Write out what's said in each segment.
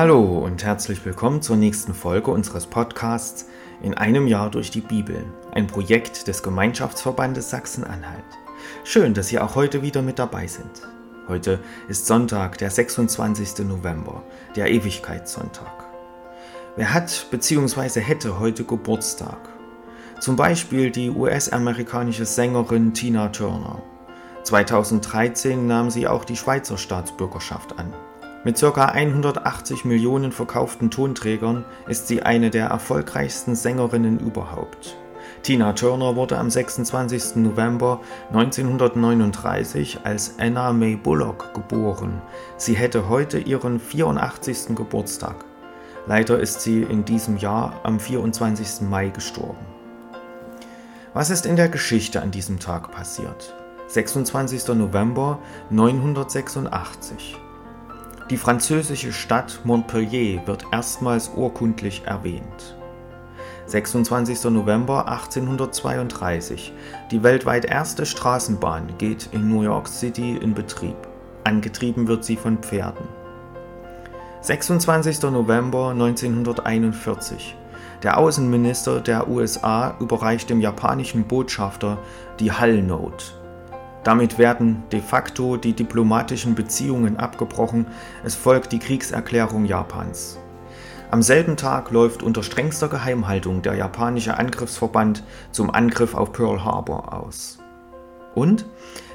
Hallo und herzlich willkommen zur nächsten Folge unseres Podcasts In einem Jahr durch die Bibel, ein Projekt des Gemeinschaftsverbandes Sachsen-Anhalt. Schön, dass Sie auch heute wieder mit dabei sind. Heute ist Sonntag, der 26. November, der Ewigkeitssonntag. Wer hat bzw. hätte heute Geburtstag? Zum Beispiel die US-amerikanische Sängerin Tina Turner. 2013 nahm sie auch die Schweizer Staatsbürgerschaft an. Mit ca. 180 Millionen verkauften Tonträgern ist sie eine der erfolgreichsten Sängerinnen überhaupt. Tina Turner wurde am 26. November 1939 als Anna May Bullock geboren. Sie hätte heute ihren 84. Geburtstag. Leider ist sie in diesem Jahr am 24. Mai gestorben. Was ist in der Geschichte an diesem Tag passiert? 26. November 986. Die französische Stadt Montpellier wird erstmals urkundlich erwähnt. 26. November 1832. Die weltweit erste Straßenbahn geht in New York City in Betrieb. Angetrieben wird sie von Pferden. 26. November 1941. Der Außenminister der USA überreicht dem japanischen Botschafter die Hull Note, damit werden de facto die diplomatischen Beziehungen abgebrochen, es folgt die Kriegserklärung Japans. Am selben Tag läuft unter strengster Geheimhaltung der japanische Angriffsverband zum Angriff auf Pearl Harbor aus. Und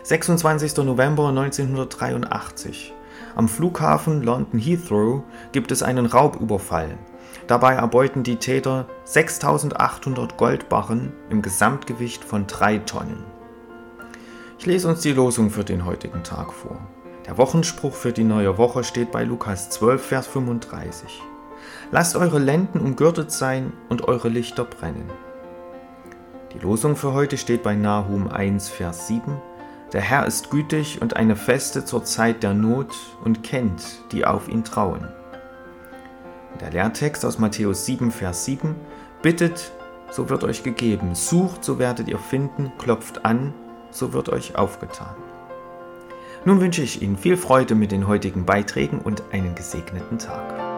26. November 1983. Am Flughafen London Heathrow gibt es einen Raubüberfall. Dabei erbeuten die Täter 6800 Goldbarren im Gesamtgewicht von 3 Tonnen. Ich lese uns die Losung für den heutigen Tag vor. Der Wochenspruch für die neue Woche steht bei Lukas 12, Vers 35. Lasst eure Lenden umgürtet sein und eure Lichter brennen. Die Losung für heute steht bei Nahum 1, Vers 7. Der Herr ist gütig und eine Feste zur Zeit der Not und kennt, die auf ihn trauen. Der Lehrtext aus Matthäus 7, Vers 7. Bittet, so wird euch gegeben. Sucht, so werdet ihr finden. Klopft an, so wird euch aufgetan. Nun wünsche ich Ihnen viel Freude mit den heutigen Beiträgen und einen gesegneten Tag.